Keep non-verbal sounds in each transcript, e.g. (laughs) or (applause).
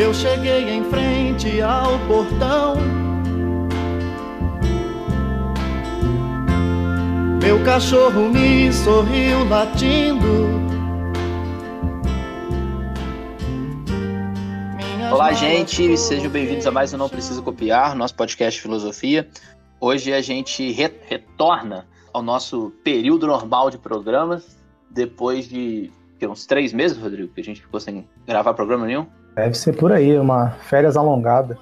Eu cheguei em frente ao portão. Meu cachorro me sorriu latindo. Olá, gente, sejam bem-vindos a mais um Não Precisa Copiar, nosso podcast Filosofia. Hoje a gente re retorna ao nosso período normal de programas, depois de que, uns três meses, Rodrigo, que a gente ficou sem gravar programa nenhum. Deve ser por aí, uma férias alongada.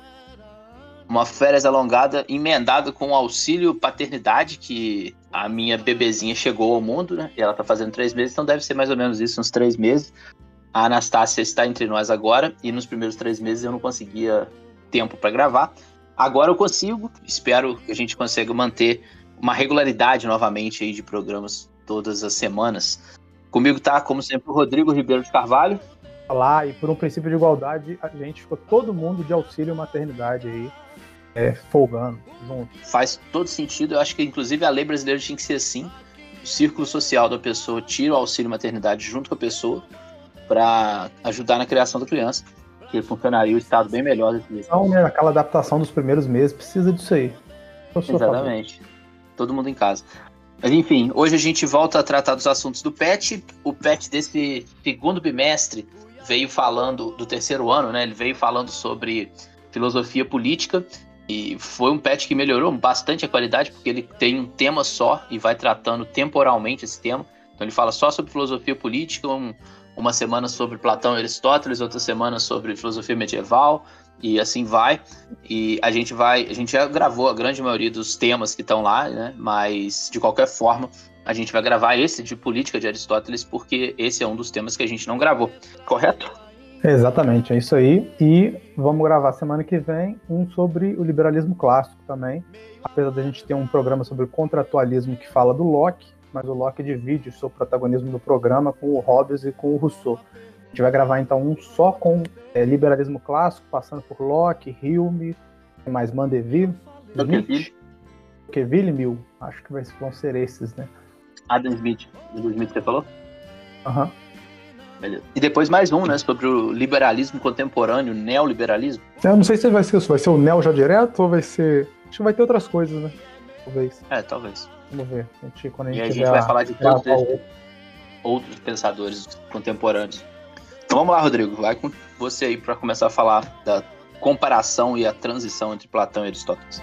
Uma férias alongada emendada com o auxílio paternidade, que a minha bebezinha chegou ao mundo, né? E ela tá fazendo três meses, então deve ser mais ou menos isso, uns três meses. A Anastácia está entre nós agora, e nos primeiros três meses eu não conseguia tempo para gravar. Agora eu consigo, espero que a gente consiga manter uma regularidade novamente aí de programas todas as semanas. Comigo tá, como sempre, o Rodrigo Ribeiro de Carvalho. Olá, e por um princípio de igualdade, a gente ficou todo mundo de auxílio maternidade aí, é, folgando junto. Faz todo sentido, eu acho que inclusive a lei brasileira tinha que ser assim. O círculo social da pessoa tira o auxílio maternidade junto com a pessoa para ajudar na criação da criança, que funcionaria o estado bem melhor. Então, né, aquela adaptação dos primeiros meses precisa disso aí. Exatamente. Todo mundo em casa. Mas enfim, hoje a gente volta a tratar dos assuntos do PET. O PET desse segundo bimestre veio falando do terceiro ano, né? Ele veio falando sobre filosofia política e foi um PET que melhorou bastante a qualidade porque ele tem um tema só e vai tratando temporalmente esse tema. Então ele fala só sobre filosofia política, um, uma semana sobre Platão e Aristóteles, outra semana sobre filosofia medieval e assim vai. E a gente vai, a gente já gravou a grande maioria dos temas que estão lá, né? Mas de qualquer forma, a gente vai gravar esse de política de Aristóteles porque esse é um dos temas que a gente não gravou, correto? Exatamente, é isso aí. E vamos gravar semana que vem um sobre o liberalismo clássico também. Apesar da gente ter um programa sobre o contratualismo que fala do Locke, mas o Locke divide o seu protagonismo no programa com o Hobbes e com o Rousseau. A gente vai gravar então um só com é, liberalismo clássico, passando por Locke, Hume, mais Mandeville, Tocqueville e Mill. Acho que vão ser esses, né? Adam Smith. Adam Smith você falou? Aham. Uhum. Beleza. E depois mais um, né? Sobre o liberalismo contemporâneo, neoliberalismo. Eu não sei se vai ser isso. Vai ser o neo já direto ou vai ser. Acho que vai ter outras coisas, né? Talvez. É, talvez. Vamos ver. A gente, quando a gente e a gente vai falar de todos esses outros pensadores contemporâneos. Então vamos lá, Rodrigo. Vai com você aí para começar a falar da comparação e a transição entre Platão e Aristóteles.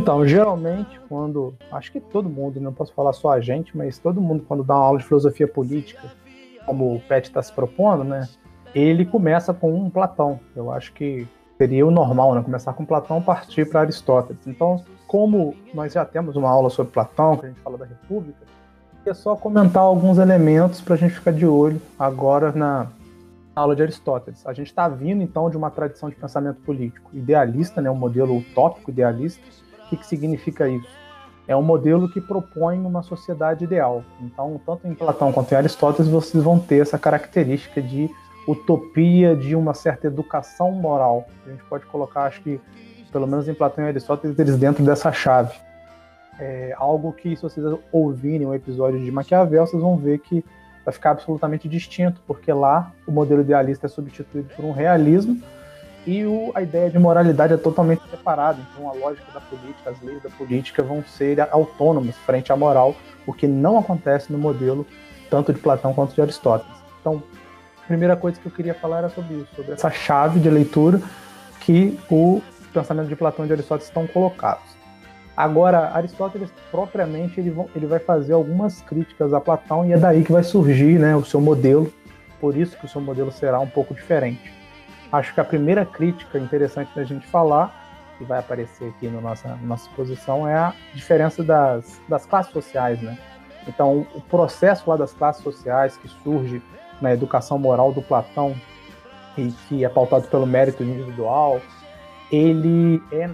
Então, geralmente, quando. Acho que todo mundo, não posso falar só a gente, mas todo mundo, quando dá uma aula de filosofia política, como o Pet está se propondo, né? Ele começa com um Platão. Eu acho que seria o normal, né? Começar com Platão partir para Aristóteles. Então, como nós já temos uma aula sobre Platão, que a gente fala da República, é só comentar alguns elementos para a gente ficar de olho agora na aula de Aristóteles. A gente está vindo então de uma tradição de pensamento político idealista, né, um modelo utópico idealista. O que, que significa isso? É um modelo que propõe uma sociedade ideal. Então, tanto em Platão quanto em Aristóteles, vocês vão ter essa característica de utopia, de uma certa educação moral. A gente pode colocar, acho que pelo menos em Platão e Aristóteles, eles dentro dessa chave. É algo que, se vocês ouvirem um episódio de Maquiavel, vocês vão ver que vai ficar absolutamente distinto, porque lá o modelo idealista é substituído por um realismo e o, a ideia de moralidade é totalmente separada. Então, a lógica da política, as leis da política vão ser autônomas frente à moral, o que não acontece no modelo tanto de Platão quanto de Aristóteles. Então, a primeira coisa que eu queria falar era sobre isso, sobre essa chave de leitura que o pensamento de Platão e de Aristóteles estão colocados. Agora, Aristóteles propriamente ele, ele vai fazer algumas críticas a Platão e é daí que vai surgir né, o seu modelo. Por isso que o seu modelo será um pouco diferente. Acho que a primeira crítica interessante da gente falar, que vai aparecer aqui na nossa, na nossa exposição, é a diferença das, das classes sociais. Né? Então, o processo lá das classes sociais que surge na educação moral do Platão e que é pautado pelo mérito individual, ele é,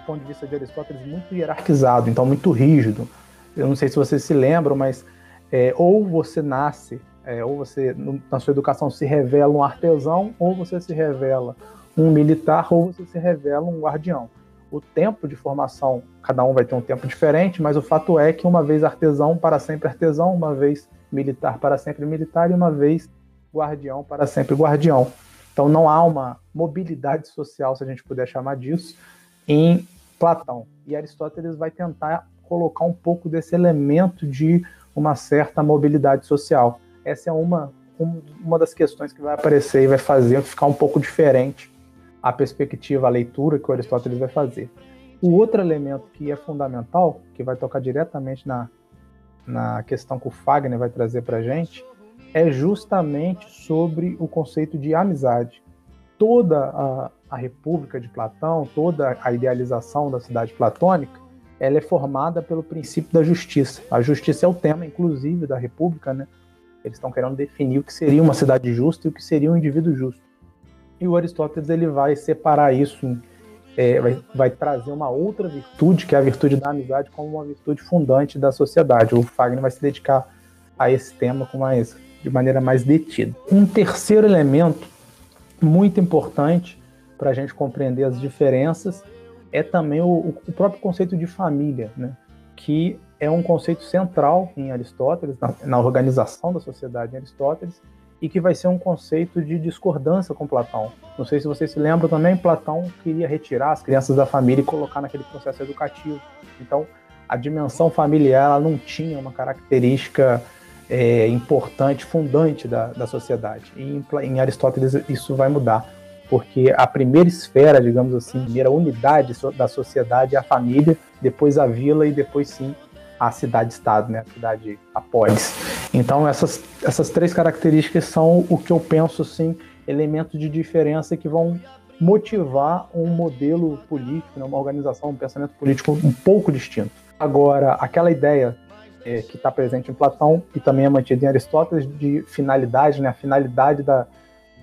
do ponto de vista de Aristóteles, muito hierarquizado, então muito rígido. Eu não sei se vocês se lembram, mas é, ou você nasce, é, ou você, na sua educação, se revela um artesão, ou você se revela um militar, ou você se revela um guardião. o tempo de formação, cada um vai ter um tempo diferente, mas o fato é que uma vez artesão, para sempre artesão, uma vez militar, para sempre militar, e uma vez guardião, para sempre guardião. Então não há uma mobilidade social, se a gente puder chamar disso, em Platão. E Aristóteles vai tentar colocar um pouco desse elemento de uma certa mobilidade social. Essa é uma, uma das questões que vai aparecer e vai fazer ficar um pouco diferente a perspectiva, a leitura que o Aristóteles vai fazer. O outro elemento que é fundamental, que vai tocar diretamente na, na questão que o Fagner vai trazer para a gente, é justamente sobre o conceito de amizade. Toda a, a República de Platão, toda a idealização da cidade platônica, ela é formada pelo princípio da justiça. A justiça é o tema, inclusive, da República, né? Eles estão querendo definir o que seria uma cidade justa e o que seria um indivíduo justo. E o Aristóteles ele vai separar isso, é, vai, vai, trazer uma outra virtude, que é a virtude da amizade, como uma virtude fundante da sociedade. O Fagner vai se dedicar a esse tema com mais, de maneira mais detida. Um terceiro elemento muito importante para a gente compreender as diferenças é também o, o, próprio conceito de família, né? que é um conceito central em Aristóteles, na, na, organização da sociedade em Aristóteles, e que vai ser um conceito de discordância com Platão. Não sei se vocês se lembram também, Platão queria retirar as crianças da família e colocar naquele processo educativo. Então, a dimensão familiar ela não tinha uma característica é, importante, fundante da, da sociedade. E em, em Aristóteles isso vai mudar porque a primeira esfera, digamos assim, a primeira unidade da sociedade é a família, depois a vila e depois sim a cidade-estado, né? a cidade, a polis. Então essas, essas três características são o que eu penso, assim, elementos de diferença que vão motivar um modelo político, né? uma organização, um pensamento político um pouco distinto. Agora, aquela ideia é, que está presente em Platão e também é mantida em Aristóteles de finalidade, né? a finalidade da,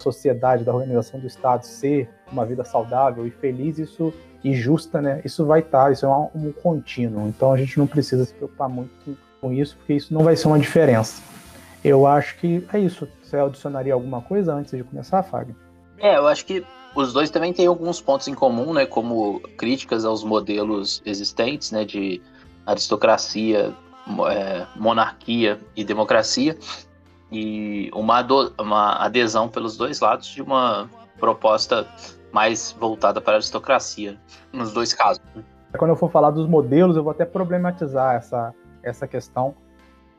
sociedade, da organização do Estado ser uma vida saudável e feliz, isso e justa, né? Isso vai estar, tá, isso é um, um contínuo. Então a gente não precisa se preocupar muito com isso, porque isso não vai ser uma diferença. Eu acho que é isso. Você adicionaria alguma coisa antes de começar, Fábio? É, eu acho que os dois também têm alguns pontos em comum, né? Como críticas aos modelos existentes, né? De aristocracia, é, monarquia e democracia e uma, uma adesão pelos dois lados de uma proposta mais voltada para a aristocracia, nos dois casos. Quando eu for falar dos modelos, eu vou até problematizar essa, essa questão,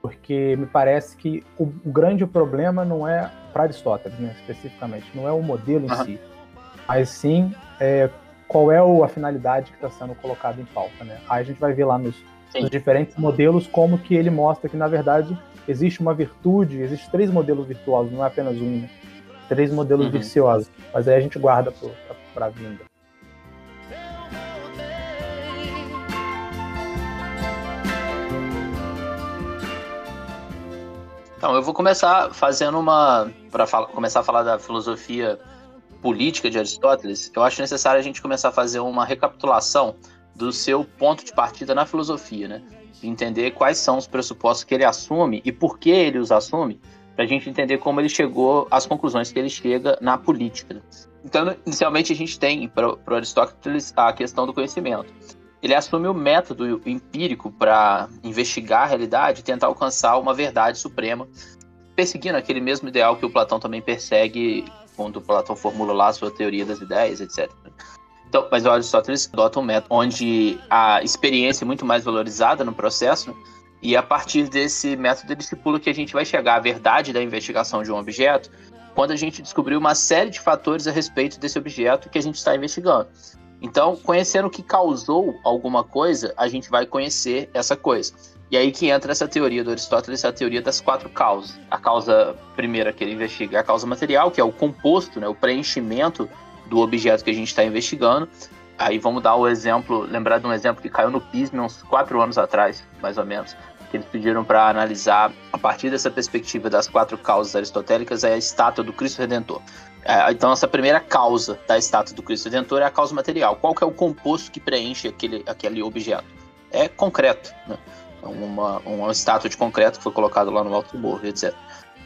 porque me parece que o, o grande problema não é para Aristóteles, né, especificamente, não é o modelo em uhum. si, mas sim é, qual é a finalidade que está sendo colocada em pauta. Né? Aí a gente vai ver lá nos, nos diferentes modelos como que ele mostra que, na verdade, existe uma virtude, existe três modelos virtuosos, não é apenas um, né? Três modelos uhum. viciosos. Mas aí a gente guarda para a vinda. Então, eu vou começar fazendo uma. Para começar a falar da filosofia política de Aristóteles, eu acho necessário a gente começar a fazer uma recapitulação do seu ponto de partida na filosofia, né? entender quais são os pressupostos que ele assume e por que ele os assume, para a gente entender como ele chegou às conclusões que ele chega na política. Então, inicialmente, a gente tem para o Aristóteles a questão do conhecimento. Ele assume o método empírico para investigar a realidade e tentar alcançar uma verdade suprema, perseguindo aquele mesmo ideal que o Platão também persegue quando Platão formula lá a sua teoria das ideias, etc. Então, mas o Aristóteles adota um método onde a experiência é muito mais valorizada no processo, e a partir desse método ele estipula que a gente vai chegar à verdade da investigação de um objeto quando a gente descobrir uma série de fatores a respeito desse objeto que a gente está investigando. Então, conhecendo o que causou alguma coisa, a gente vai conhecer essa coisa. E aí que entra essa teoria do Aristóteles, a teoria das quatro causas. A causa primeira que ele investiga é a causa material, que é o composto, né, o preenchimento do objeto que a gente está investigando. Aí vamos dar o exemplo, lembrar de um exemplo que caiu no PISM uns quatro anos atrás, mais ou menos, que eles pediram para analisar, a partir dessa perspectiva das quatro causas aristotélicas, é a estátua do Cristo Redentor. É, então, essa primeira causa da estátua do Cristo Redentor é a causa material. Qual que é o composto que preenche aquele, aquele objeto? É concreto, né? É uma, uma estátua de concreto que foi colocado lá no Alto Morro, etc.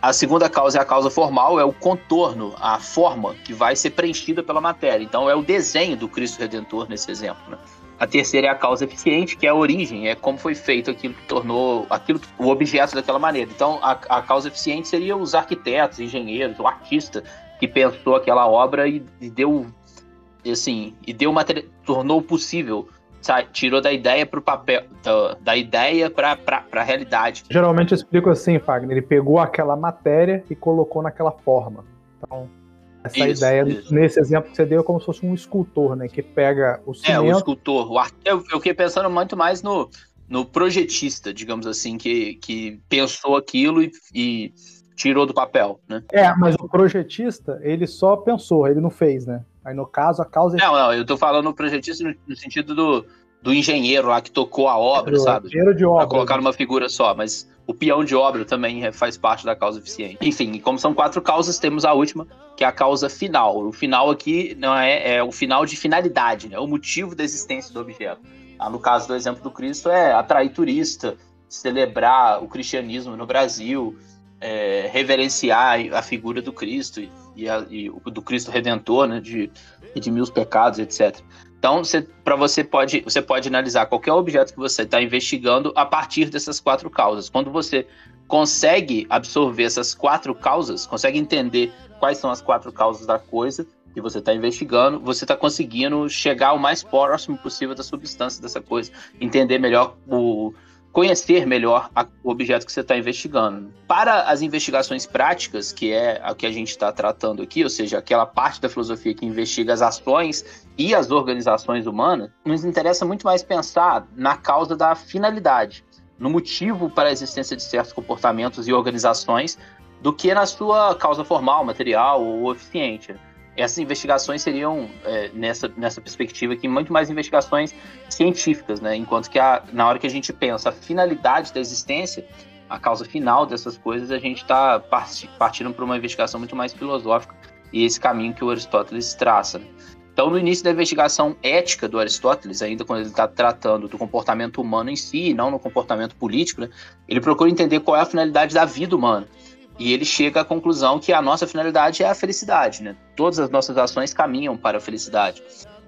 A segunda causa é a causa formal, é o contorno, a forma que vai ser preenchida pela matéria. Então é o desenho do Cristo Redentor nesse exemplo. Né? A terceira é a causa eficiente, que é a origem, é como foi feito aquilo que tornou aquilo o objeto daquela maneira. Então a, a causa eficiente seria os arquitetos, engenheiros, o artista que pensou aquela obra e, e deu assim, e deu tornou possível tirou da ideia para o papel, da, da ideia para a realidade. Geralmente eu explico assim, Fagner, ele pegou aquela matéria e colocou naquela forma. Então, essa isso, ideia, isso. nesse exemplo que você deu, é como se fosse um escultor, né? Que pega o cimento... É, o escultor. O art... eu, eu fiquei pensando muito mais no, no projetista, digamos assim, que, que pensou aquilo e, e tirou do papel, né? É, mas o projetista, ele só pensou, ele não fez, né? Aí no caso, a causa. Não, não, eu tô falando projetista no, no sentido do, do engenheiro lá que tocou a obra, sabe? Engenheiro de obra. Pra colocar numa figura só, mas o peão de obra também é, faz parte da causa eficiente. Enfim, como são quatro causas, temos a última, que é a causa final. O final aqui não é, é o final de finalidade, né? É o motivo da existência do objeto. Ah, no caso do exemplo do Cristo, é atrair turista, celebrar o cristianismo no Brasil, é, reverenciar a figura do Cristo e, e, a, e do Cristo Redentor, né, de redimir os pecados, etc. Então, para você pode você pode analisar qualquer objeto que você está investigando a partir dessas quatro causas. Quando você consegue absorver essas quatro causas, consegue entender quais são as quatro causas da coisa que você está investigando, você está conseguindo chegar o mais próximo possível da substância dessa coisa, entender melhor o conhecer melhor a, o objeto que você está investigando. Para as investigações práticas, que é a que a gente está tratando aqui, ou seja, aquela parte da filosofia que investiga as ações e as organizações humanas, nos interessa muito mais pensar na causa da finalidade, no motivo para a existência de certos comportamentos e organizações, do que na sua causa formal, material ou eficiente essas investigações seriam, é, nessa, nessa perspectiva aqui, muito mais investigações científicas, né? Enquanto que a, na hora que a gente pensa a finalidade da existência, a causa final dessas coisas, a gente está partindo para uma investigação muito mais filosófica e esse caminho que o Aristóteles traça. Então, no início da investigação ética do Aristóteles, ainda quando ele está tratando do comportamento humano em si, não no comportamento político, né? ele procura entender qual é a finalidade da vida humana. E ele chega à conclusão que a nossa finalidade é a felicidade, né? Todas as nossas ações caminham para a felicidade.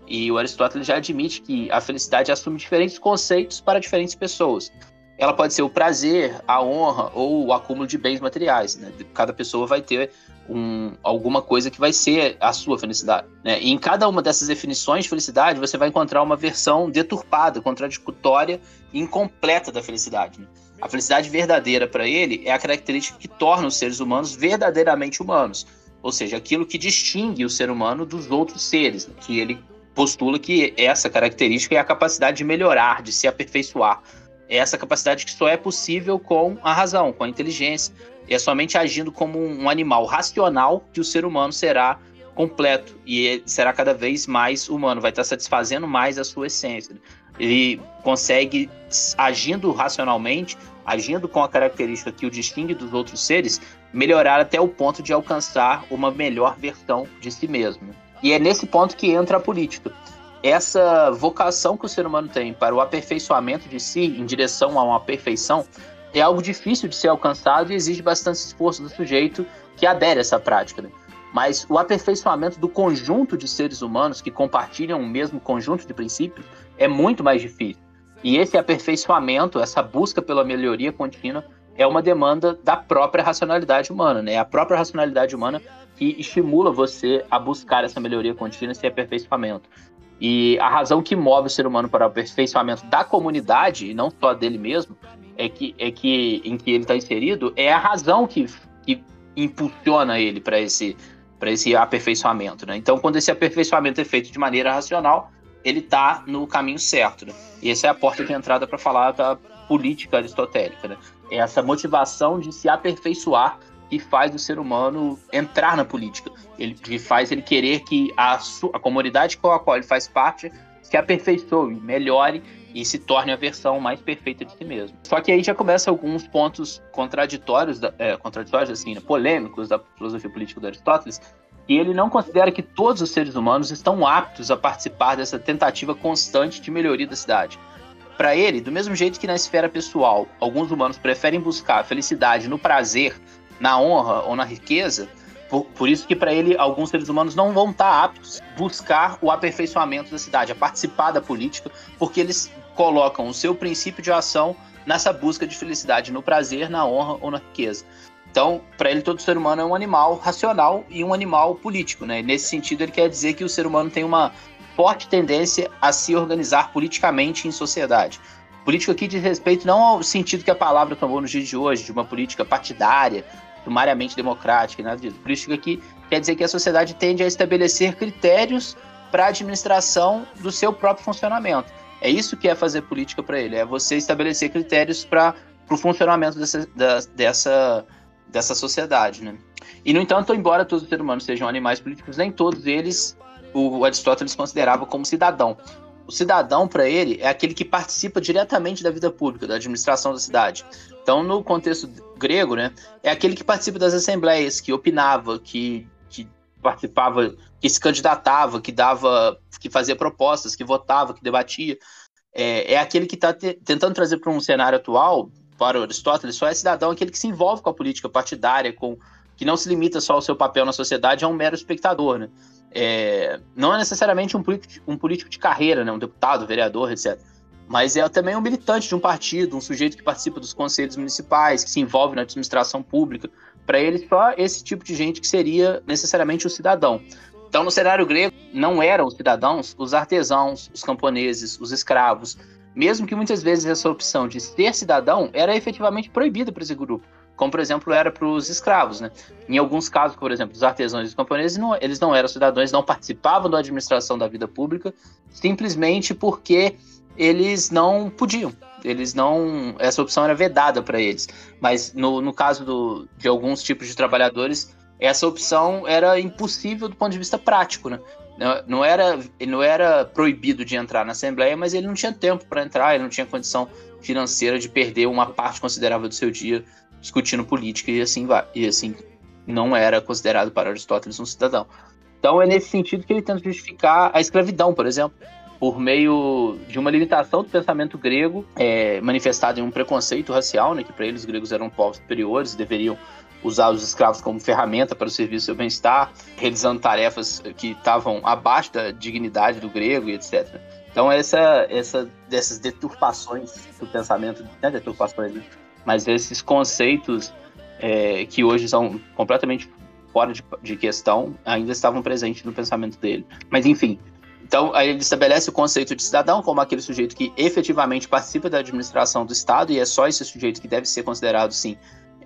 E o Aristóteles já admite que a felicidade assume diferentes conceitos para diferentes pessoas. Ela pode ser o prazer, a honra ou o acúmulo de bens materiais. Né? Cada pessoa vai ter um, alguma coisa que vai ser a sua felicidade. Né? E em cada uma dessas definições de felicidade, você vai encontrar uma versão deturpada, contraditória e incompleta da felicidade. Né? A felicidade verdadeira para ele é a característica que torna os seres humanos verdadeiramente humanos, ou seja, aquilo que distingue o ser humano dos outros seres, né? que ele postula que essa característica é a capacidade de melhorar, de se aperfeiçoar. É essa capacidade que só é possível com a razão, com a inteligência. E é somente agindo como um animal racional que o ser humano será completo e será cada vez mais humano, vai estar satisfazendo mais a sua essência. Ele consegue, agindo racionalmente, agindo com a característica que o distingue dos outros seres, melhorar até o ponto de alcançar uma melhor versão de si mesmo. E é nesse ponto que entra a política. Essa vocação que o ser humano tem para o aperfeiçoamento de si em direção a uma perfeição é algo difícil de ser alcançado e exige bastante esforço do sujeito que adere a essa prática. Né? Mas o aperfeiçoamento do conjunto de seres humanos que compartilham o mesmo conjunto de princípios é muito mais difícil. E esse aperfeiçoamento, essa busca pela melhoria contínua, é uma demanda da própria racionalidade humana, né? É a própria racionalidade humana que estimula você a buscar essa melhoria contínua, esse aperfeiçoamento. E a razão que move o ser humano para o aperfeiçoamento da comunidade, e não só dele mesmo, é que, é que em que ele está inserido, é a razão que, que impulsiona ele para esse esse aperfeiçoamento, né? Então, quando esse aperfeiçoamento é feito de maneira racional, ele está no caminho certo, né? E essa é a porta de entrada para falar da política aristotélica, né? É essa motivação de se aperfeiçoar que faz o ser humano entrar na política. Ele que faz ele querer que a, a comunidade com a qual ele faz parte se aperfeiçoe, melhore e se torne a versão mais perfeita de si mesmo. Só que aí já começa alguns pontos contraditórios, é, contraditórios assim, né, polêmicos da filosofia política do Aristóteles, e ele não considera que todos os seres humanos estão aptos a participar dessa tentativa constante de melhoria da cidade. Para ele, do mesmo jeito que na esfera pessoal, alguns humanos preferem buscar a felicidade no prazer, na honra ou na riqueza, por, por isso que para ele alguns seres humanos não vão estar tá aptos a buscar o aperfeiçoamento da cidade, a participar da política, porque eles colocam o seu princípio de ação nessa busca de felicidade, no prazer, na honra ou na riqueza. Então, para ele, todo ser humano é um animal racional e um animal político, né? E nesse sentido, ele quer dizer que o ser humano tem uma forte tendência a se organizar politicamente em sociedade. Político aqui diz respeito não ao sentido que a palavra tomou nos dias de hoje, de uma política partidária, sumariamente democrática, nada disso. Política aqui quer dizer que a sociedade tende a estabelecer critérios para a administração do seu próprio funcionamento. É isso que é fazer política para ele, é você estabelecer critérios para o funcionamento dessa, da, dessa, dessa sociedade. Né? E, no entanto, embora todos os seres humanos sejam animais políticos, nem todos eles o Aristóteles considerava como cidadão. O cidadão, para ele, é aquele que participa diretamente da vida pública, da administração da cidade. Então, no contexto grego, né, é aquele que participa das assembleias, que opinava, que, que participava, que se candidatava, que dava, que fazia propostas, que votava, que debatia. É, é aquele que está te, tentando trazer para um cenário atual, para Aristóteles, só é cidadão aquele que se envolve com a política partidária, com que não se limita só ao seu papel na sociedade, é um mero espectador, né? É, não é necessariamente um político, um político de carreira, né? Um deputado, vereador, etc. Mas é também um militante de um partido, um sujeito que participa dos conselhos municipais, que se envolve na administração pública. Para ele, só esse tipo de gente que seria necessariamente o cidadão. Então, no cenário grego, não eram os cidadãos os artesãos, os camponeses, os escravos. Mesmo que muitas vezes essa opção de ser cidadão era efetivamente proibida para esse grupo como por exemplo era para os escravos, né? Em alguns casos, por exemplo, os artesãos e os camponeses, não, eles não eram cidadãos, não participavam da administração da vida pública, simplesmente porque eles não podiam. Eles não, essa opção era vedada para eles. Mas no, no caso do, de alguns tipos de trabalhadores, essa opção era impossível do ponto de vista prático, né? Não era, não era proibido de entrar na Assembleia, mas ele não tinha tempo para entrar, ele não tinha condição financeira de perder uma parte considerável do seu dia discutindo política e assim vai. E assim não era considerado para Aristóteles um cidadão. Então é nesse sentido que ele tenta justificar a escravidão, por exemplo, por meio de uma limitação do pensamento grego, é, manifestado em um preconceito racial, né, que para eles os gregos eram povos superiores, deveriam usar os escravos como ferramenta para o serviço do seu bem-estar, realizando tarefas que estavam abaixo da dignidade do grego e etc. Então essa, essa dessas deturpações do pensamento, né, deturpações, né, mas esses conceitos é, que hoje são completamente fora de, de, questão ainda estavam presentes no pensamento dele. Mas enfim, então aí ele estabelece o conceito de cidadão como aquele sujeito que efetivamente participa da administração do Estado e é só esse sujeito que deve ser considerado sim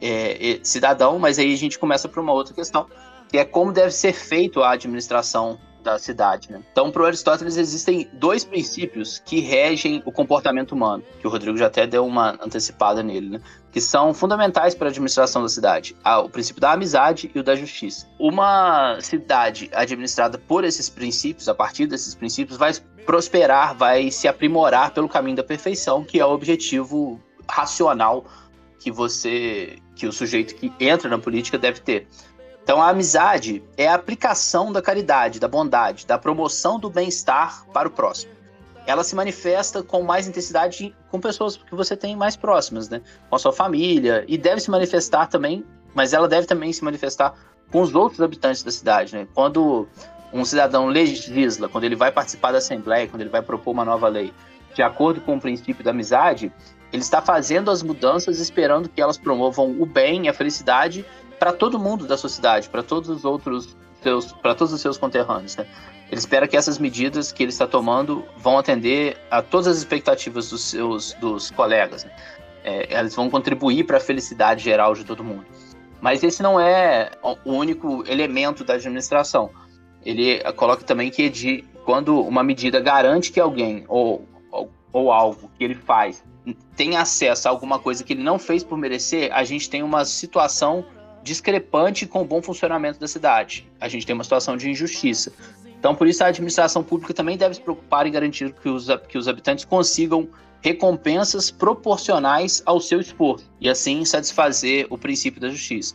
é, cidadão. Mas aí a gente começa por uma outra questão que é como deve ser feito a administração da cidade. Né? Então, para Aristóteles, existem dois princípios que regem o comportamento humano, que o Rodrigo já até deu uma antecipada nele, né? que são fundamentais para a administração da cidade: ah, o princípio da amizade e o da justiça. Uma cidade administrada por esses princípios, a partir desses princípios, vai prosperar, vai se aprimorar pelo caminho da perfeição, que é o objetivo racional que você, que o sujeito que entra na política deve ter. Então, a amizade é a aplicação da caridade, da bondade, da promoção do bem-estar para o próximo. Ela se manifesta com mais intensidade com pessoas que você tem mais próximas, né? Com a sua família, e deve se manifestar também, mas ela deve também se manifestar com os outros habitantes da cidade, né? Quando um cidadão legisla, quando ele vai participar da Assembleia, quando ele vai propor uma nova lei, de acordo com o princípio da amizade, ele está fazendo as mudanças esperando que elas promovam o bem a felicidade para todo mundo da sociedade, para todos os outros seus, para todos os seus conterrâneos, né? Ele espera que essas medidas que ele está tomando vão atender a todas as expectativas dos seus dos colegas. Né? É, elas vão contribuir para a felicidade geral de todo mundo. Mas esse não é o único elemento da administração. Ele coloca também que quando uma medida garante que alguém ou, ou, ou algo que ele faz tem acesso a alguma coisa que ele não fez por merecer, a gente tem uma situação discrepante com o bom funcionamento da cidade. A gente tem uma situação de injustiça. Então, por isso, a administração pública também deve se preocupar em garantir que os, que os habitantes consigam recompensas proporcionais ao seu esforço e assim satisfazer o princípio da justiça.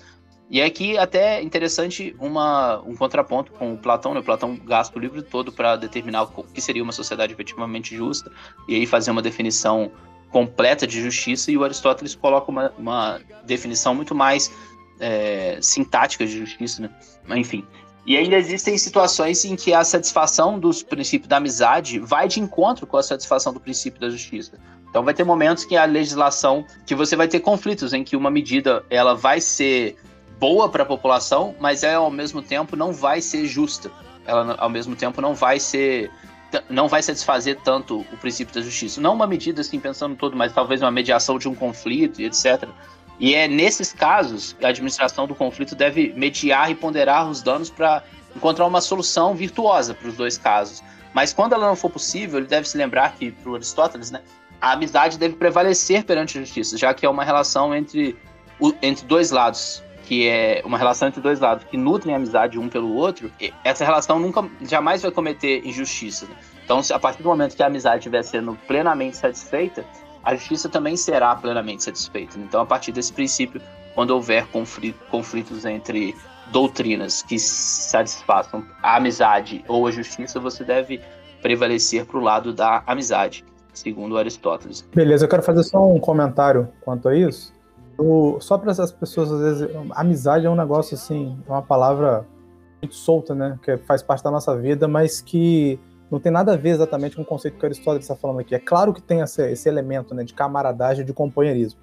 E aqui até interessante uma, um contraponto com o Platão, né? O Platão gasta o livro todo para determinar o que seria uma sociedade efetivamente justa e aí fazer uma definição completa de justiça e o Aristóteles coloca uma, uma definição muito mais é, sintática de justiça, né? Enfim. E ainda existem situações em que a satisfação dos princípios da amizade vai de encontro com a satisfação do princípio da justiça. Então vai ter momentos que a legislação, que você vai ter conflitos em que uma medida ela vai ser boa para a população, mas ela ao mesmo tempo não vai ser justa. Ela ao mesmo tempo não vai ser não vai satisfazer tanto o princípio da justiça. Não uma medida assim pensando todo, mas talvez uma mediação de um conflito e etc. E é nesses casos que a administração do conflito deve mediar e ponderar os danos para encontrar uma solução virtuosa para os dois casos. Mas quando ela não for possível, ele deve se lembrar que, para o Aristóteles, né, a amizade deve prevalecer perante a justiça, já que é uma relação entre, entre dois lados, que é uma relação entre dois lados, que nutrem a amizade um pelo outro, essa relação nunca, jamais vai cometer injustiça. Né? Então, a partir do momento que a amizade estiver sendo plenamente satisfeita, a justiça também será plenamente satisfeita. Então, a partir desse princípio, quando houver conflitos entre doutrinas que satisfaçam a amizade ou a justiça, você deve prevalecer para o lado da amizade, segundo Aristóteles. Beleza, eu quero fazer só um comentário quanto a isso. Só para essas pessoas, às vezes, amizade é um negócio assim, é uma palavra muito solta, né? Que faz parte da nossa vida, mas que não tem nada a ver exatamente com o conceito que Aristóteles está falando aqui. É claro que tem esse, esse elemento né, de camaradagem, de companheirismo.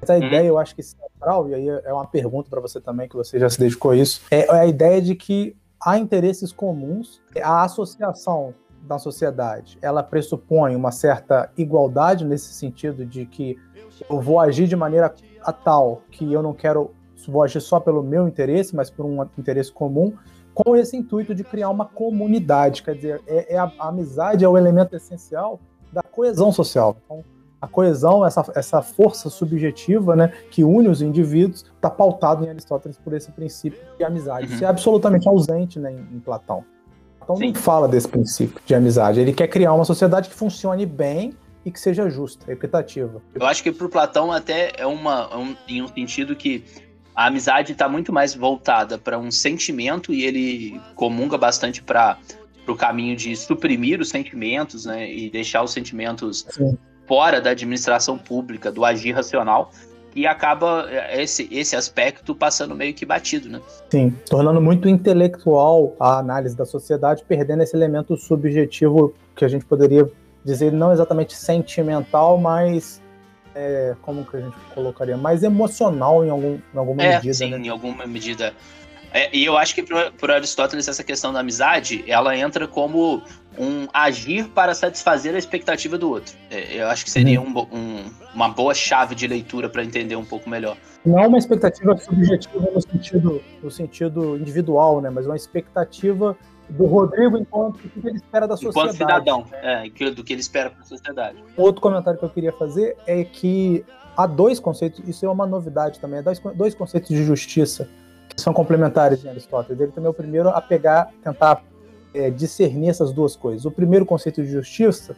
Mas a hum. ideia, eu acho que central, e aí é uma pergunta para você também, que você já se dedicou a isso, é, é a ideia de que há interesses comuns, a associação da sociedade, ela pressupõe uma certa igualdade nesse sentido de que eu vou agir de maneira a tal que eu não quero, vou agir só pelo meu interesse, mas por um interesse comum, com esse intuito de criar uma comunidade. Quer dizer, é, é a, a, amizade é o elemento essencial da coesão social. Então, a coesão, essa, essa força subjetiva né, que une os indivíduos, está pautado em Aristóteles por esse princípio de amizade. Uhum. Isso é absolutamente ausente né, em, em Platão. Platão Sim. não fala desse princípio de amizade. Ele quer criar uma sociedade que funcione bem e que seja justa, equitativa. Eu acho que para o Platão até é uma, é um, em um sentido que a amizade está muito mais voltada para um sentimento e ele comunga bastante para o caminho de suprimir os sentimentos né, e deixar os sentimentos Sim. fora da administração pública, do agir racional, e acaba é, esse, esse aspecto passando meio que batido. Né? Sim, tornando muito intelectual a análise da sociedade, perdendo esse elemento subjetivo que a gente poderia dizer não exatamente sentimental, mas é, como que a gente colocaria? Mais emocional em, algum, em alguma é, medida. Sim, né? em alguma medida. É, e eu acho que para Aristóteles essa questão da amizade, ela entra como um agir para satisfazer a expectativa do outro. É, eu acho que seria uhum. um, um, uma boa chave de leitura para entender um pouco melhor. Não é uma expectativa subjetiva no sentido, no sentido individual, né? Mas uma expectativa do Rodrigo enquanto o que ele espera da sociedade. Enquanto cidadão, né? é, do que ele espera para a sociedade. Outro comentário que eu queria fazer é que há dois conceitos, isso é uma novidade também, há dois, dois conceitos de justiça que são complementares em Aristóteles. Ele também é o primeiro a pegar, tentar é, discernir essas duas coisas. O primeiro conceito de justiça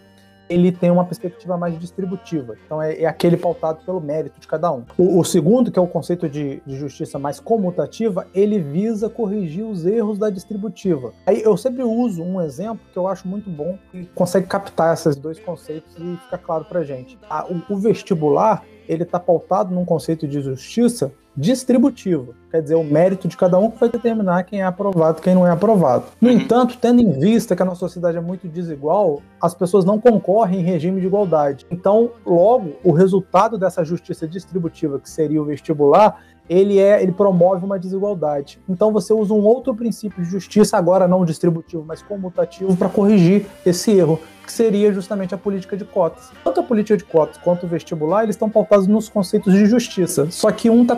ele tem uma perspectiva mais distributiva. Então é, é aquele pautado pelo mérito de cada um. O, o segundo, que é o conceito de, de, justiça mais comutativa, ele visa corrigir os erros da distributiva. Aí eu sempre uso um exemplo que eu acho muito bom e consegue captar esses dois conceitos e fica claro pra gente. A, o, o vestibular ele está pautado num conceito de justiça distributiva, quer dizer, o mérito de cada um que vai determinar quem é aprovado e quem não é aprovado. No uhum. entanto, tendo em vista que a nossa sociedade é muito desigual, as pessoas não concorrem em regime de igualdade. Então, logo, o resultado dessa justiça distributiva, que seria o vestibular, ele é, ele promove uma desigualdade. Então você usa um outro princípio de justiça, agora não distributivo, mas comutativo, para corrigir esse erro, que seria justamente a política de cotas. Tanto a política de cotas quanto o vestibular, eles estão pautados nos conceitos de justiça. Só que um está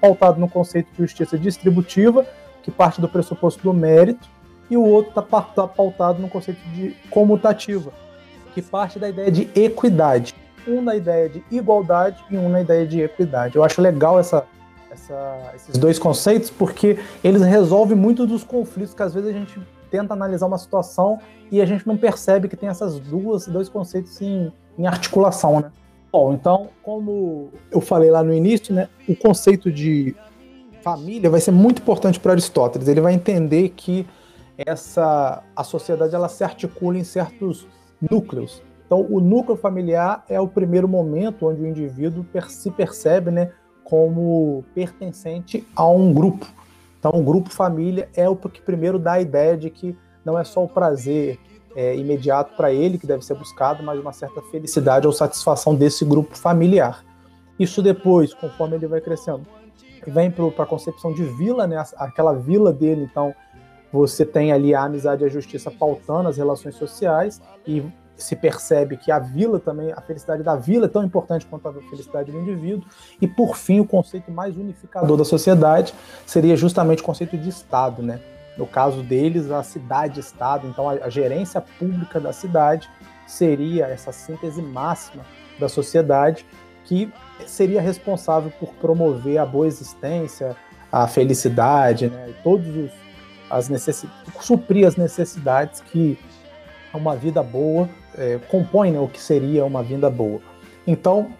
pautado no conceito de justiça distributiva, que parte do pressuposto do mérito, e o outro está pautado no conceito de comutativa, que parte da ideia de equidade. Um na ideia de igualdade e um na ideia de equidade. Eu acho legal essa essa, esses dois conceitos, porque eles resolvem muito dos conflitos que às vezes a gente tenta analisar uma situação e a gente não percebe que tem essas duas, dois conceitos em, em articulação, né? Bom, então, como eu falei lá no início, né, o conceito de família vai ser muito importante para Aristóteles. Ele vai entender que essa a sociedade ela se articula em certos núcleos. Então, o núcleo familiar é o primeiro momento onde o indivíduo se percebe, né, como pertencente a um grupo. Então, o grupo família é o que primeiro dá a ideia de que não é só o prazer é, imediato para ele que deve ser buscado, mas uma certa felicidade ou satisfação desse grupo familiar. Isso depois, conforme ele vai crescendo, vem para a concepção de vila, né? aquela vila dele, então você tem ali a amizade e a justiça pautando as relações sociais e se percebe que a vila também, a felicidade da vila é tão importante quanto a felicidade do indivíduo. E por fim, o conceito mais unificador da sociedade seria justamente o conceito de Estado, né? No caso deles, a cidade-estado, então a, a gerência pública da cidade seria essa síntese máxima da sociedade que seria responsável por promover a boa existência, a felicidade, né? todos os as necessidades, suprir as necessidades que uma vida boa é, compõe né, o que seria uma vida boa. Então,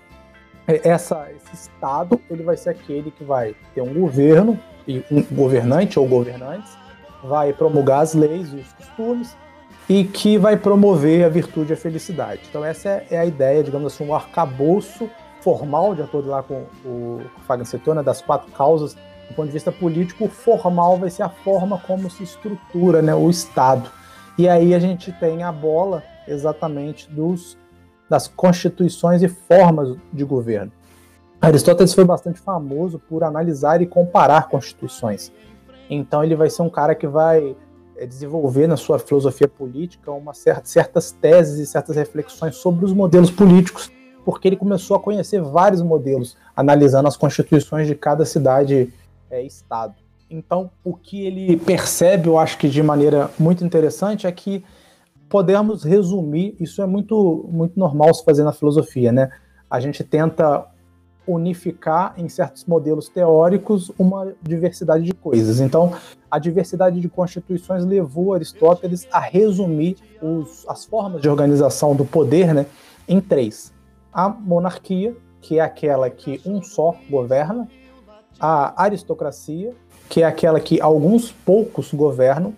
é, essa, esse Estado ele vai ser aquele que vai ter um governo, e um governante ou governantes, vai promulgar as leis e os costumes, e que vai promover a virtude e a felicidade. Então, essa é, é a ideia, digamos assim, um arcabouço formal, de acordo lá com o Fagner citou, né, das quatro causas do ponto de vista político, formal vai ser a forma como se estrutura né, o Estado. E aí a gente tem a bola exatamente dos, das constituições e formas de governo. Aristóteles foi bastante famoso por analisar e comparar constituições. Então ele vai ser um cara que vai é, desenvolver na sua filosofia política uma certa, certas teses e certas reflexões sobre os modelos políticos, porque ele começou a conhecer vários modelos, analisando as constituições de cada cidade é, Estado. Então, o que ele percebe, eu acho que de maneira muito interessante, é que podemos resumir, isso é muito, muito normal se fazer na filosofia, né? A gente tenta unificar em certos modelos teóricos uma diversidade de coisas. Então, a diversidade de constituições levou Aristóteles a resumir os, as formas de organização do poder né, em três: a monarquia, que é aquela que um só governa, a aristocracia, que é aquela que alguns poucos governam,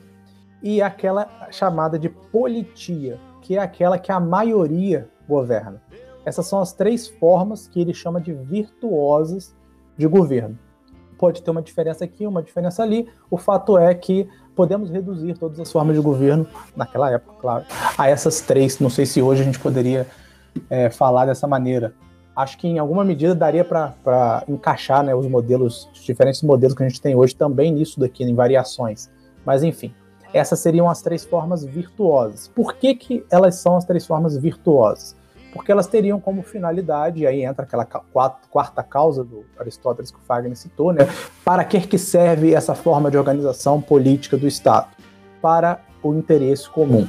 e aquela chamada de politia, que é aquela que a maioria governa. Essas são as três formas que ele chama de virtuosas de governo. Pode ter uma diferença aqui, uma diferença ali. O fato é que podemos reduzir todas as formas de governo, naquela época, claro, a essas três. Não sei se hoje a gente poderia é, falar dessa maneira acho que em alguma medida daria para encaixar né, os modelos, os diferentes modelos que a gente tem hoje também nisso daqui, em variações. Mas enfim, essas seriam as três formas virtuosas. Por que, que elas são as três formas virtuosas? Porque elas teriam como finalidade, e aí entra aquela quarta causa do Aristóteles que o Fagner citou, né? Para que, que serve essa forma de organização política do Estado? Para o interesse comum.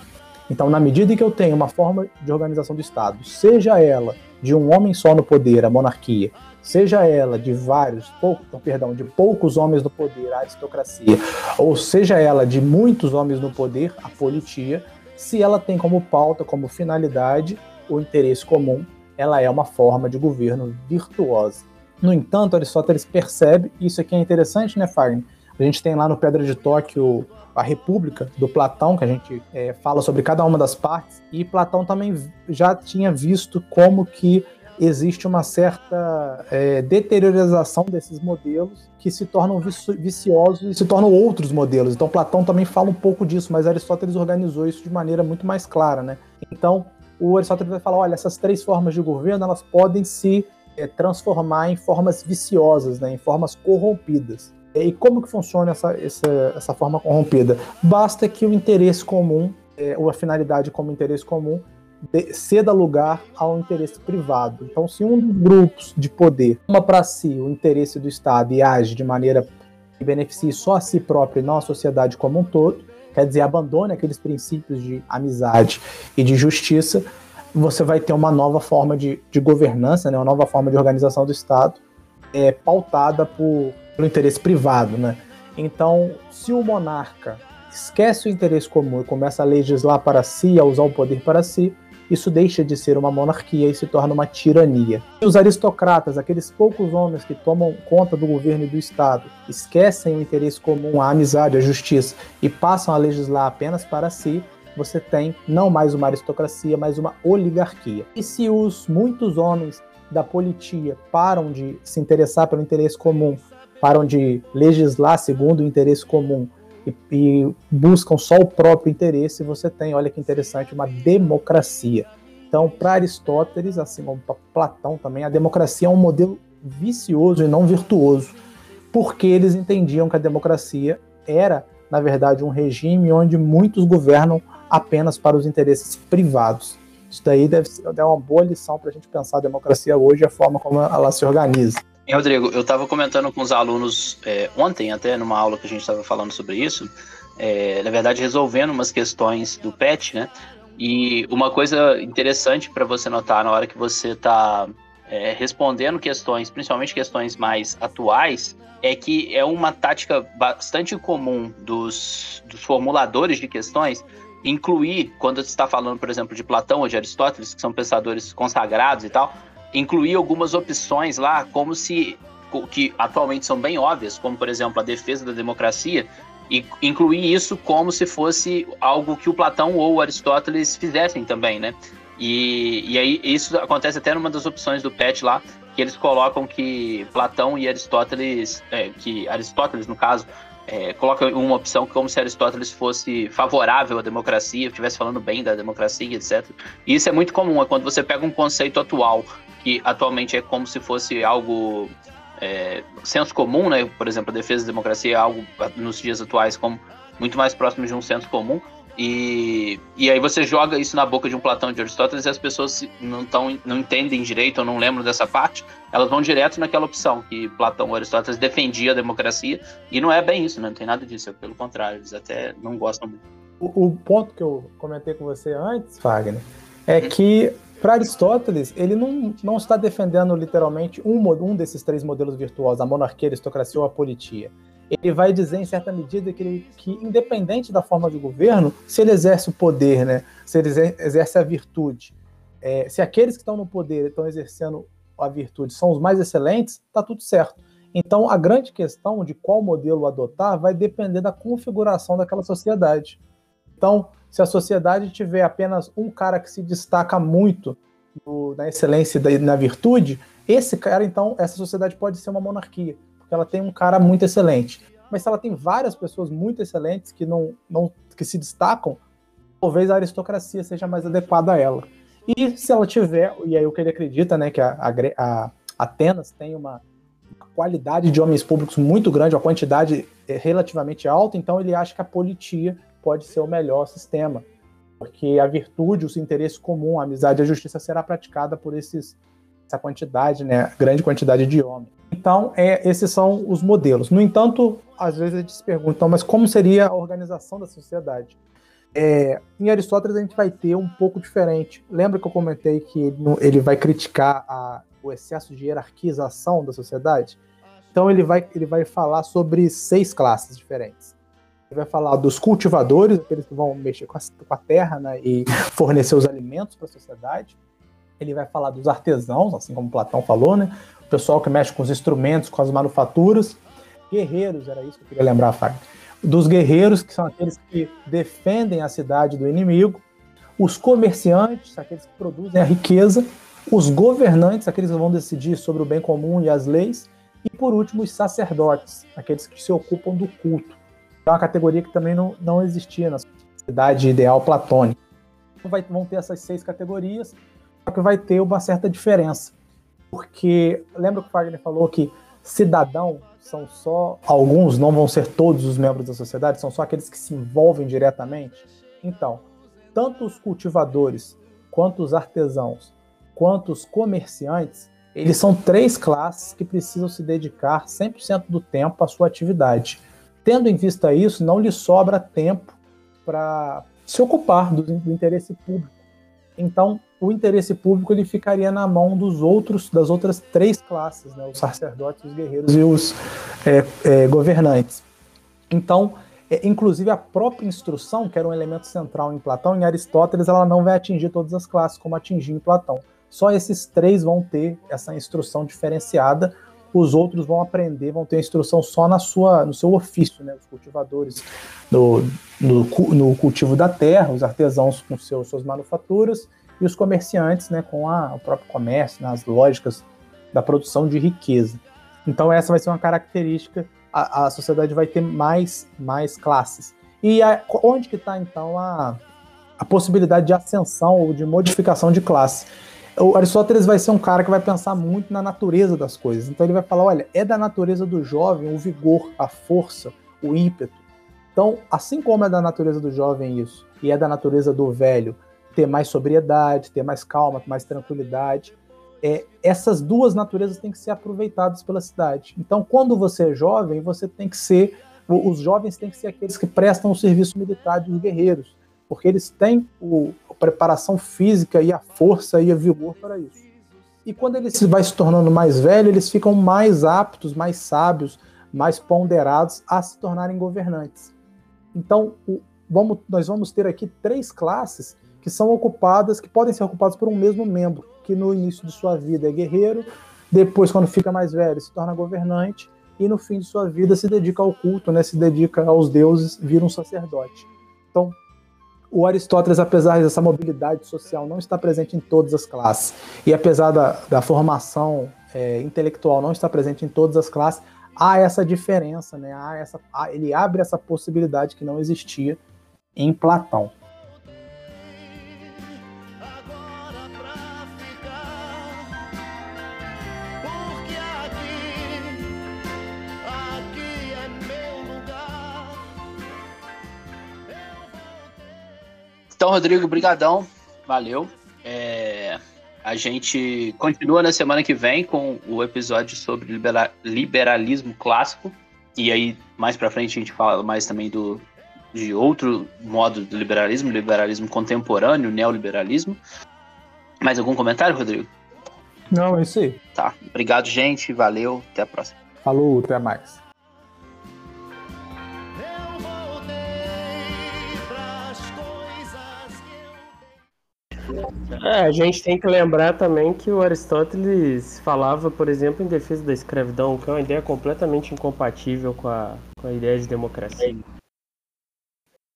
Então, na medida em que eu tenho uma forma de organização do Estado, seja ela de um homem só no poder, a monarquia, seja ela de vários, poucos, perdão, de poucos homens no poder, a aristocracia, ou seja ela de muitos homens no poder, a politia, se ela tem como pauta, como finalidade, o interesse comum, ela é uma forma de governo virtuosa. No entanto, Aristóteles percebe, isso aqui é interessante, né, Fagner? A gente tem lá no Pedra de Tóquio a República do Platão, que a gente é, fala sobre cada uma das partes, e Platão também já tinha visto como que existe uma certa é, deteriorização desses modelos que se tornam viciosos e se tornam outros modelos. Então Platão também fala um pouco disso, mas Aristóteles organizou isso de maneira muito mais clara, né? Então o Aristóteles vai falar, olha, essas três formas de governo elas podem se é, transformar em formas viciosas, né? Em formas corrompidas. E como que funciona essa, essa, essa forma corrompida? Basta que o interesse comum, é, ou a finalidade como interesse comum, de, ceda lugar ao interesse privado. Então, se um dos grupos de poder toma para si o interesse do Estado e age de maneira que beneficie só a si próprio e não a sociedade como um todo, quer dizer, abandone aqueles princípios de amizade e de justiça, você vai ter uma nova forma de, de governança, né, uma nova forma de organização do Estado, é, pautada por pelo interesse privado, né? Então, se o monarca esquece o interesse comum e começa a legislar para si, a usar o poder para si, isso deixa de ser uma monarquia e se torna uma tirania. E os aristocratas, aqueles poucos homens que tomam conta do governo e do Estado, esquecem o interesse comum, a amizade, a justiça e passam a legislar apenas para si, você tem não mais uma aristocracia, mas uma oligarquia. E se os muitos homens da politia param de se interessar pelo interesse comum, param de legislar segundo o interesse comum e, e buscam só o próprio interesse, você tem, olha que interessante, uma democracia. Então, para Aristóteles, assim como para Platão também, a democracia é um modelo vicioso e não virtuoso, porque eles entendiam que a democracia era, na verdade, um regime onde muitos governam apenas para os interesses privados. Isso daí deve ser uma boa lição para a gente pensar a democracia hoje e a forma como ela se organiza. Rodrigo, eu estava comentando com os alunos é, ontem, até numa aula que a gente estava falando sobre isso, é, na verdade, resolvendo umas questões do PET, né? E uma coisa interessante para você notar na hora que você está é, respondendo questões, principalmente questões mais atuais, é que é uma tática bastante comum dos, dos formuladores de questões incluir, quando você está falando, por exemplo, de Platão ou de Aristóteles, que são pensadores consagrados e tal, incluir algumas opções lá, como se que atualmente são bem óbvias, como por exemplo a defesa da democracia, e incluir isso como se fosse algo que o Platão ou Aristóteles fizessem também, né? E, e aí isso acontece até numa das opções do PET lá, que eles colocam que Platão e Aristóteles, é, que Aristóteles no caso, é, coloca uma opção como se Aristóteles fosse favorável à democracia, estivesse falando bem da democracia, etc. E isso é muito comum, é quando você pega um conceito atual, que atualmente é como se fosse algo é, senso comum, né? Por exemplo, a defesa da democracia é algo nos dias atuais como muito mais próximo de um senso comum. E, e aí você joga isso na boca de um Platão de Aristóteles e as pessoas não, tão, não entendem direito ou não lembram dessa parte, elas vão direto naquela opção que Platão ou Aristóteles defendia a democracia, e não é bem isso, né? não tem nada disso, é pelo contrário, eles até não gostam muito. O, o ponto que eu comentei com você antes, Wagner, é hum. que para Aristóteles, ele não, não está defendendo literalmente um, um desses três modelos virtuosos, a monarquia, a aristocracia ou a politia ele vai dizer, em certa medida, que, ele, que independente da forma de governo, se ele exerce o poder, né, se ele exerce a virtude, é, se aqueles que estão no poder estão exercendo a virtude são os mais excelentes, está tudo certo. Então, a grande questão de qual modelo adotar vai depender da configuração daquela sociedade. Então, se a sociedade tiver apenas um cara que se destaca muito na excelência e na virtude, esse cara, então, essa sociedade pode ser uma monarquia porque ela tem um cara muito excelente. Mas se ela tem várias pessoas muito excelentes que não, não que se destacam, talvez a aristocracia seja mais adequada a ela. E se ela tiver, e aí o que ele acredita, né, que a, a, a Atenas tem uma qualidade de homens públicos muito grande, uma quantidade eh, relativamente alta, então ele acha que a politia pode ser o melhor sistema, porque a virtude, o interesse comum, a amizade e a justiça será praticada por esses, essa quantidade, né, grande quantidade de homens. Então, é, esses são os modelos. No entanto, às vezes a gente se pergunta, mas como seria a organização da sociedade? É, em Aristóteles a gente vai ter um pouco diferente. Lembra que eu comentei que ele, ele vai criticar a, o excesso de hierarquização da sociedade? Então ele vai, ele vai falar sobre seis classes diferentes. Vai falar dos cultivadores, aqueles que vão mexer com a, com a terra né, e fornecer os alimentos para a sociedade. Ele vai falar dos artesãos, assim como Platão falou, né? pessoal que mexe com os instrumentos, com as manufaturas. Guerreiros, era isso que eu queria lembrar, Fábio. Dos guerreiros, que são aqueles que defendem a cidade do inimigo. Os comerciantes, aqueles que produzem a riqueza. Os governantes, aqueles que vão decidir sobre o bem comum e as leis. E, por último, os sacerdotes, aqueles que se ocupam do culto. É uma categoria que também não, não existia na sociedade ideal platônica. Então, vai, vão ter essas seis categorias, só que vai ter uma certa diferença porque lembra que o Wagner falou que cidadão são só alguns, não vão ser todos os membros da sociedade, são só aqueles que se envolvem diretamente? Então, tanto os cultivadores, quanto os artesãos, quanto os comerciantes, eles são três classes que precisam se dedicar 100% do tempo à sua atividade. Tendo em vista isso, não lhe sobra tempo para se ocupar do, do interesse público. Então, o interesse público ele ficaria na mão dos outros, das outras três classes, né? os sacerdotes, os guerreiros e os é, é, governantes. Então, é, inclusive a própria instrução, que era um elemento central em Platão, em Aristóteles, ela não vai atingir todas as classes como atingiu em Platão. Só esses três vão ter essa instrução diferenciada, os outros vão aprender, vão ter instrução só na sua, no seu ofício, né? Os cultivadores no, no, no cultivo da terra, os artesãos com seus, suas manufaturas e os comerciantes, né, com a, o próprio comércio, nas né, lógicas da produção de riqueza. Então essa vai ser uma característica, a, a sociedade vai ter mais, mais classes. E a, onde que está então a, a possibilidade de ascensão ou de modificação de classe? O Aristóteles vai ser um cara que vai pensar muito na natureza das coisas. Então ele vai falar, olha, é da natureza do jovem o vigor, a força, o ímpeto. Então, assim como é da natureza do jovem isso, e é da natureza do velho ter mais sobriedade, ter mais calma, mais tranquilidade, é, essas duas naturezas têm que ser aproveitadas pela cidade. Então, quando você é jovem, você tem que ser, os jovens têm que ser aqueles que prestam o serviço militar dos guerreiros, porque eles têm o, a preparação física e a força e a vigor para isso. E quando ele vai se tornando mais velho, eles ficam mais aptos, mais sábios, mais ponderados a se tornarem governantes. Então, o, vamos, nós vamos ter aqui três classes que são ocupadas, que podem ser ocupadas por um mesmo membro, que no início de sua vida é guerreiro, depois, quando fica mais velho, se torna governante, e no fim de sua vida se dedica ao culto, né, se dedica aos deuses, vira um sacerdote. Então, o Aristóteles, apesar dessa mobilidade social não estar presente em todas as classes, e apesar da, da formação é, intelectual não estar presente em todas as classes, há essa diferença, né? há essa, há, ele abre essa possibilidade que não existia em Platão. Então, Rodrigo, brigadão, valeu. É, a gente continua na semana que vem com o episódio sobre libera liberalismo clássico. E aí, mais para frente, a gente fala mais também do, de outro modo do liberalismo, liberalismo contemporâneo, neoliberalismo. Mais algum comentário, Rodrigo? Não, é isso aí. Tá. Obrigado, gente. Valeu. Até a próxima. Falou, até mais. É, a gente tem que lembrar também que o Aristóteles falava, por exemplo, em defesa da escravidão, que é uma ideia completamente incompatível com a, com a ideia de democracia.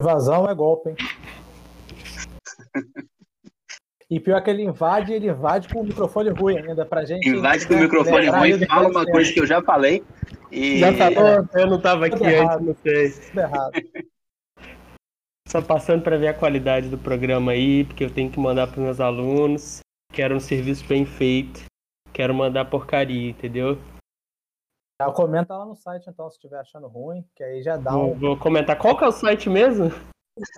Invasão é golpe, hein? (laughs) E pior que ele invade, ele invade com o microfone ruim ainda pra gente. Invade com o microfone ruim, e fala uma coisa que eu já falei. E... Já falou? Eu não tava aqui errado. antes, não sei. Tudo errado. (laughs) Só passando para ver a qualidade do programa aí, porque eu tenho que mandar para meus alunos. Quero um serviço bem feito. Quero mandar porcaria, entendeu? Ah, comenta lá no site então, se estiver achando ruim, que aí já dá Vou, um. vou comentar. Qual que é o site mesmo?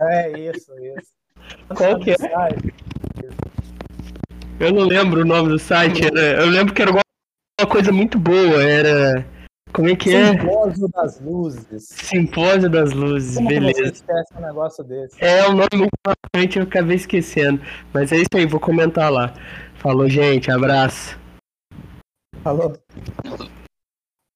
É isso, isso. Qual que é? Site. Eu não lembro o nome do site. Era, eu lembro que era uma coisa muito boa. Era. Como é que é? Simpósio das Luzes. Simpósio das Luzes, Como você beleza. esquece um negócio desse? É um nome muito importante, eu acabei esquecendo. Mas é isso aí, vou comentar lá. Falou, gente. Abraço. Falou.